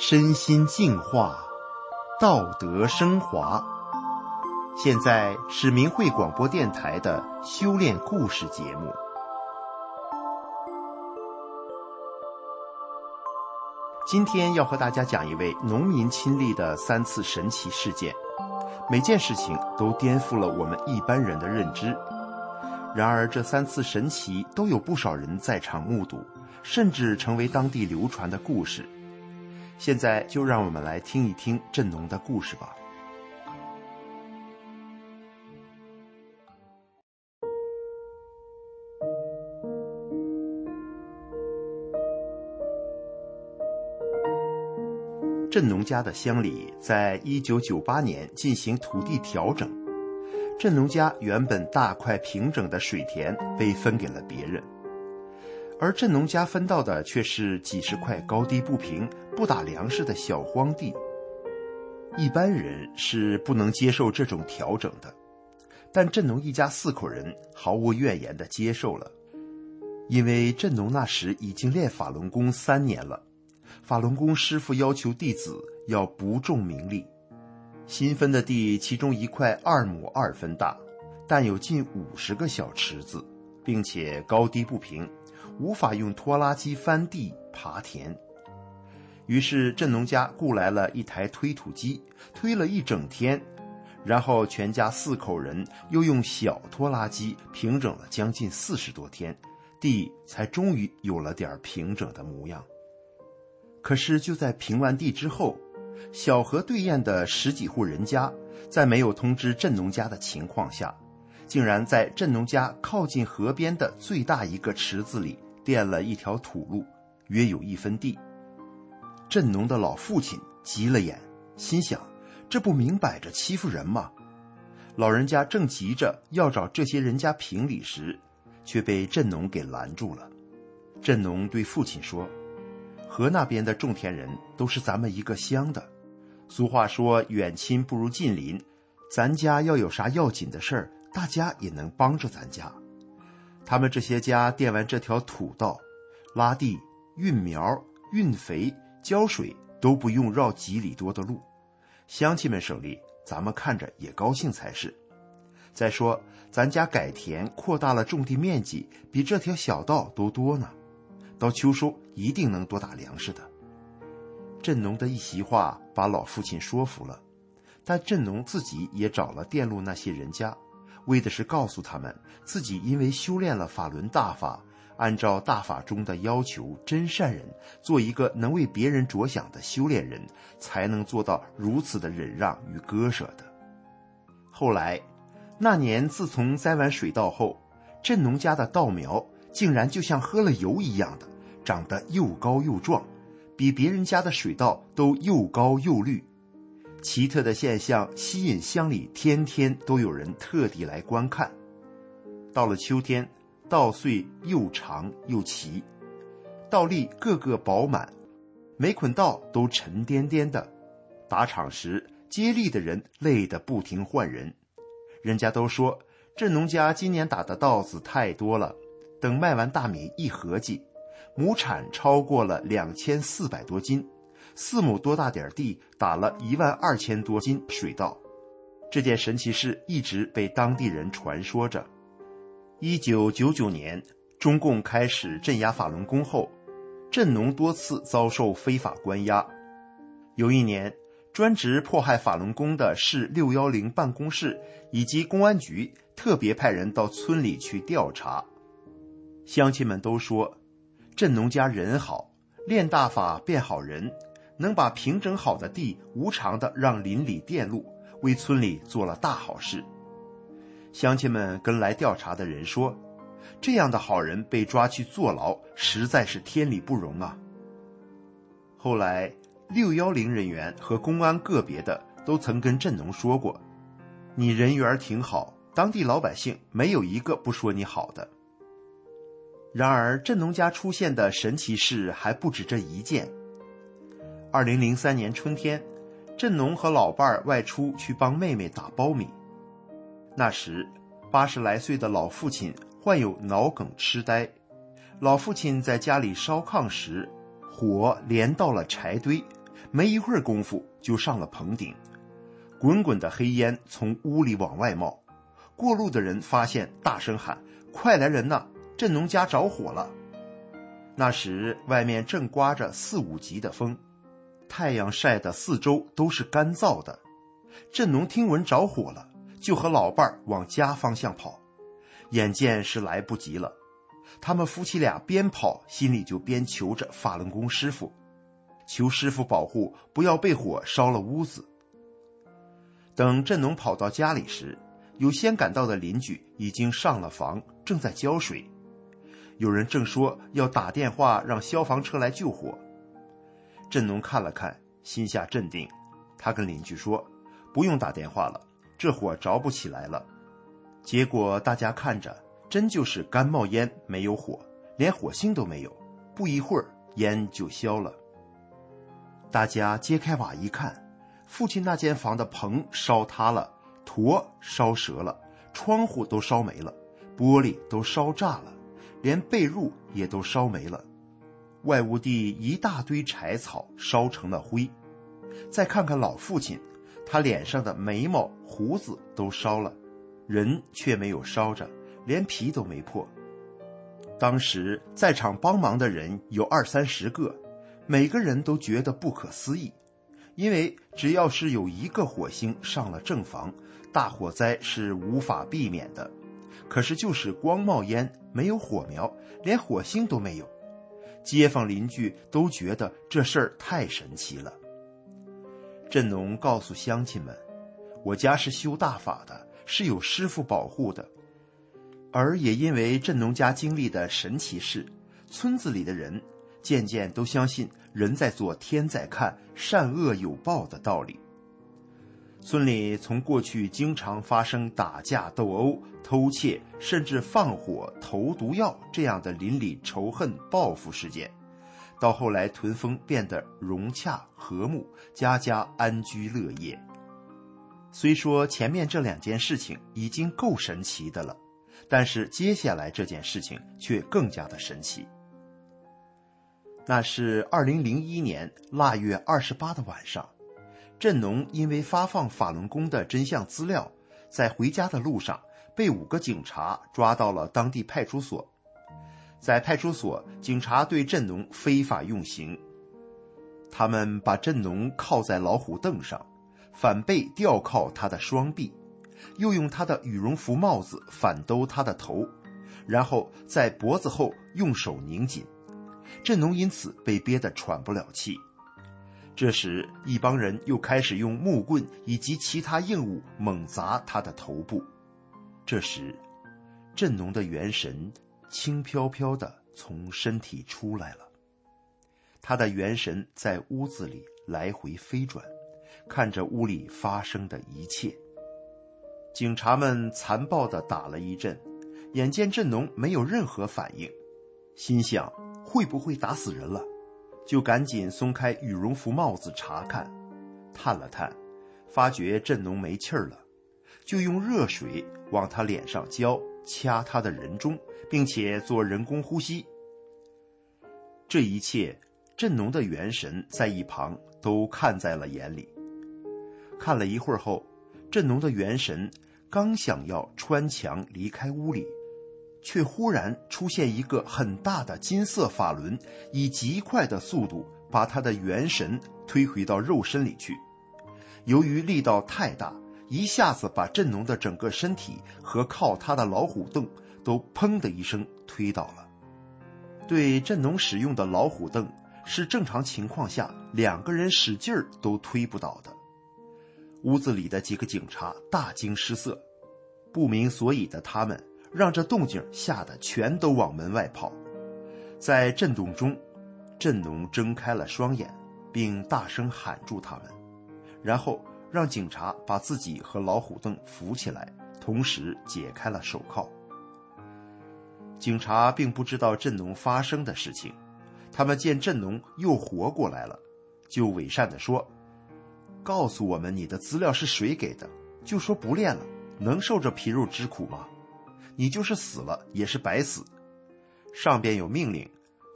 身心净化，道德升华。现在是明慧广播电台的修炼故事节目。今天要和大家讲一位农民亲历的三次神奇事件，每件事情都颠覆了我们一般人的认知。然而，这三次神奇都有不少人在场目睹，甚至成为当地流传的故事。现在就让我们来听一听振农的故事吧。振农家的乡里在一九九八年进行土地调整，振农家原本大块平整的水田被分给了别人。而振农家分到的却是几十块高低不平、不打粮食的小荒地。一般人是不能接受这种调整的，但振农一家四口人毫无怨言地接受了，因为振农那时已经练法轮功三年了。法轮功师傅要求弟子要不重名利。新分的地，其中一块二亩二分大，但有近五十个小池子，并且高低不平。无法用拖拉机翻地耙田，于是镇农家雇来了一台推土机，推了一整天，然后全家四口人又用小拖拉机平整了将近四十多天，地才终于有了点平整的模样。可是就在平完地之后，小河对岸的十几户人家，在没有通知镇农家的情况下，竟然在镇农家靠近河边的最大一个池子里。垫了一条土路，约有一分地。振农的老父亲急了眼，心想：这不明摆着欺负人吗？老人家正急着要找这些人家评理时，却被振农给拦住了。振农对父亲说：“河那边的种田人都是咱们一个乡的，俗话说远亲不如近邻，咱家要有啥要紧的事儿，大家也能帮着咱家。”他们这些家垫完这条土道，拉地、运苗、运肥、浇水都不用绕几里多的路，乡亲们省力，咱们看着也高兴才是。再说，咱家改田扩大了种地面积，比这条小道都多呢，到秋收一定能多打粮食的。振农的一席话把老父亲说服了，但振农自己也找了电路那些人家。为的是告诉他们，自己因为修炼了法轮大法，按照大法中的要求，真善人，做一个能为别人着想的修炼人，才能做到如此的忍让与割舍的。后来，那年自从栽完水稻后，镇农家的稻苗竟然就像喝了油一样的，长得又高又壮，比别人家的水稻都又高又绿。奇特的现象吸引乡里天天都有人特地来观看。到了秋天，稻穗又长又齐，稻粒个个饱满，每捆稻都沉甸甸的。打场时，接力的人累得不停换人。人家都说，镇农家今年打的稻子太多了，等卖完大米一合计，亩产超过了两千四百多斤。四亩多大点地，打了一万二千多斤水稻，这件神奇事一直被当地人传说着。一九九九年，中共开始镇压法轮功后，镇农多次遭受非法关押。有一年，专职迫害法轮功的市六幺零办公室以及公安局特别派人到村里去调查，乡亲们都说，镇农家人好，练大法变好人。能把平整好的地无偿的让邻里垫路，为村里做了大好事。乡亲们跟来调查的人说：“这样的好人被抓去坐牢，实在是天理不容啊。”后来，六幺零人员和公安个别的都曾跟振农说过：“你人缘挺好，当地老百姓没有一个不说你好的。”然而，振农家出现的神奇事还不止这一件。二零零三年春天，振农和老伴儿外出去帮妹妹打苞米。那时，八十来岁的老父亲患有脑梗痴呆。老父亲在家里烧炕时，火连到了柴堆，没一会儿功夫就上了棚顶，滚滚的黑烟从屋里往外冒。过路的人发现，大声喊：“快来人呐！振农家着火了！”那时外面正刮着四五级的风，太阳晒得四周都是干燥的。镇农听闻着火了，就和老伴儿往家方向跑，眼见是来不及了。他们夫妻俩边跑，心里就边求着法轮功师傅，求师傅保护，不要被火烧了屋子。等振农跑到家里时，有先赶到的邻居已经上了房，正在浇水。有人正说要打电话让消防车来救火。振农看了看，心下镇定，他跟邻居说：“不用打电话了，这火着不起来了。”结果大家看着。真就是干冒烟，没有火，连火星都没有。不一会儿，烟就消了。大家揭开瓦一看，父亲那间房的棚烧塌了，坨烧折了，窗户都烧没了，玻璃都烧炸了，连被褥也都烧没了。外屋地一大堆柴草烧成了灰。再看看老父亲，他脸上的眉毛、胡子都烧了，人却没有烧着。连皮都没破。当时在场帮忙的人有二三十个，每个人都觉得不可思议，因为只要是有一个火星上了正房，大火灾是无法避免的。可是就是光冒烟，没有火苗，连火星都没有，街坊邻居都觉得这事儿太神奇了。振农告诉乡亲们：“我家是修大法的，是有师傅保护的。”而也因为镇农家经历的神奇事，村子里的人渐渐都相信人在做天在看，善恶有报的道理。村里从过去经常发生打架斗殴、偷窃，甚至放火投毒药这样的邻里仇恨报复事件，到后来屯风变得融洽和睦，家家安居乐业。虽说前面这两件事情已经够神奇的了。但是接下来这件事情却更加的神奇。那是二零零一年腊月二十八的晚上，振农因为发放法轮功的真相资料，在回家的路上被五个警察抓到了当地派出所。在派出所，警察对振农非法用刑，他们把振农铐在老虎凳上，反背吊铐他的双臂。又用他的羽绒服帽子反兜他的头，然后在脖子后用手拧紧，振农因此被憋得喘不了气。这时，一帮人又开始用木棍以及其他硬物猛砸他的头部。这时，振农的元神轻飘飘地从身体出来了，他的元神在屋子里来回飞转，看着屋里发生的一切。警察们残暴地打了一阵，眼见振农没有任何反应，心想会不会打死人了，就赶紧松开羽绒服帽子查看，探了探，发觉振农没气儿了，就用热水往他脸上浇，掐他的人中，并且做人工呼吸。这一切，振农的元神在一旁都看在了眼里。看了一会儿后，振农的元神。刚想要穿墙离开屋里，却忽然出现一个很大的金色法轮，以极快的速度把他的元神推回到肉身里去。由于力道太大，一下子把振农的整个身体和靠他的老虎凳都“砰”的一声推倒了。对振农使用的老虎凳，是正常情况下两个人使劲儿都推不倒的。屋子里的几个警察大惊失色，不明所以的他们让这动静吓得全都往门外跑。在震动中，振农睁开了双眼，并大声喊住他们，然后让警察把自己和老虎凳扶起来，同时解开了手铐。警察并不知道振农发生的事情，他们见振农又活过来了，就伪善地说。告诉我们你的资料是谁给的？就说不练了，能受这皮肉之苦吗？你就是死了也是白死。上边有命令，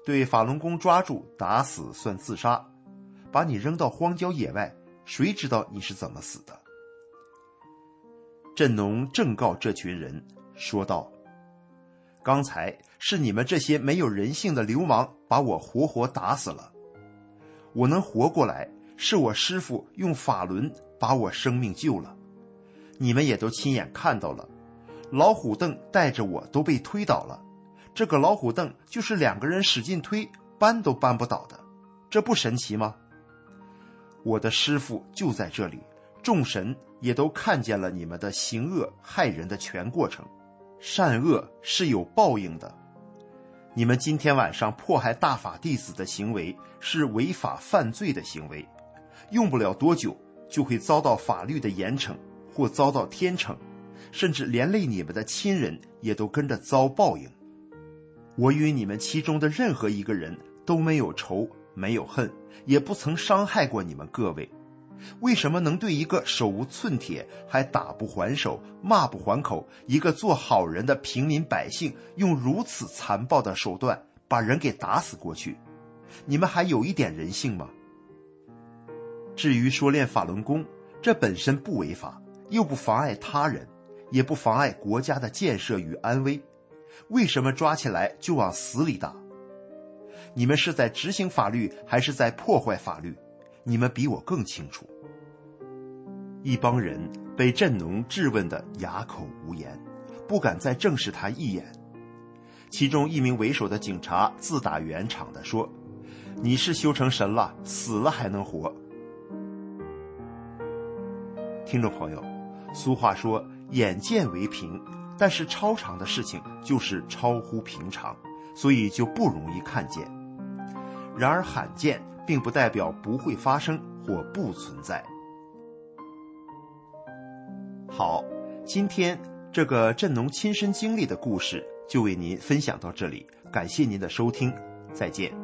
对法轮功抓住打死算自杀，把你扔到荒郊野外，谁知道你是怎么死的？”振农正告这群人说道：“刚才是你们这些没有人性的流氓把我活活打死了。我能活过来，是我师傅用法轮把我生命救了。你们也都亲眼看到了，老虎凳带着我都被推倒了。这个老虎凳就是两个人使劲推，搬都搬不倒的，这不神奇吗？我的师傅就在这里。”众神也都看见了你们的行恶害人的全过程，善恶是有报应的。你们今天晚上迫害大法弟子的行为是违法犯罪的行为，用不了多久就会遭到法律的严惩，或遭到天惩，甚至连累你们的亲人也都跟着遭报应。我与你们其中的任何一个人都没有仇，没有恨，也不曾伤害过你们各位。为什么能对一个手无寸铁、还打不还手、骂不还口、一个做好人的平民百姓，用如此残暴的手段把人给打死过去？你们还有一点人性吗？至于说练法轮功，这本身不违法，又不妨碍他人，也不妨碍国家的建设与安危，为什么抓起来就往死里打？你们是在执行法律，还是在破坏法律？你们比我更清楚。一帮人被振农质问的哑口无言，不敢再正视他一眼。其中一名为首的警察自打圆场的说：“你是修成神了，死了还能活。”听众朋友，俗话说“眼见为凭”，但是超常的事情就是超乎平常，所以就不容易看见。然而罕见。并不代表不会发生或不存在。好，今天这个振农亲身经历的故事就为您分享到这里，感谢您的收听，再见。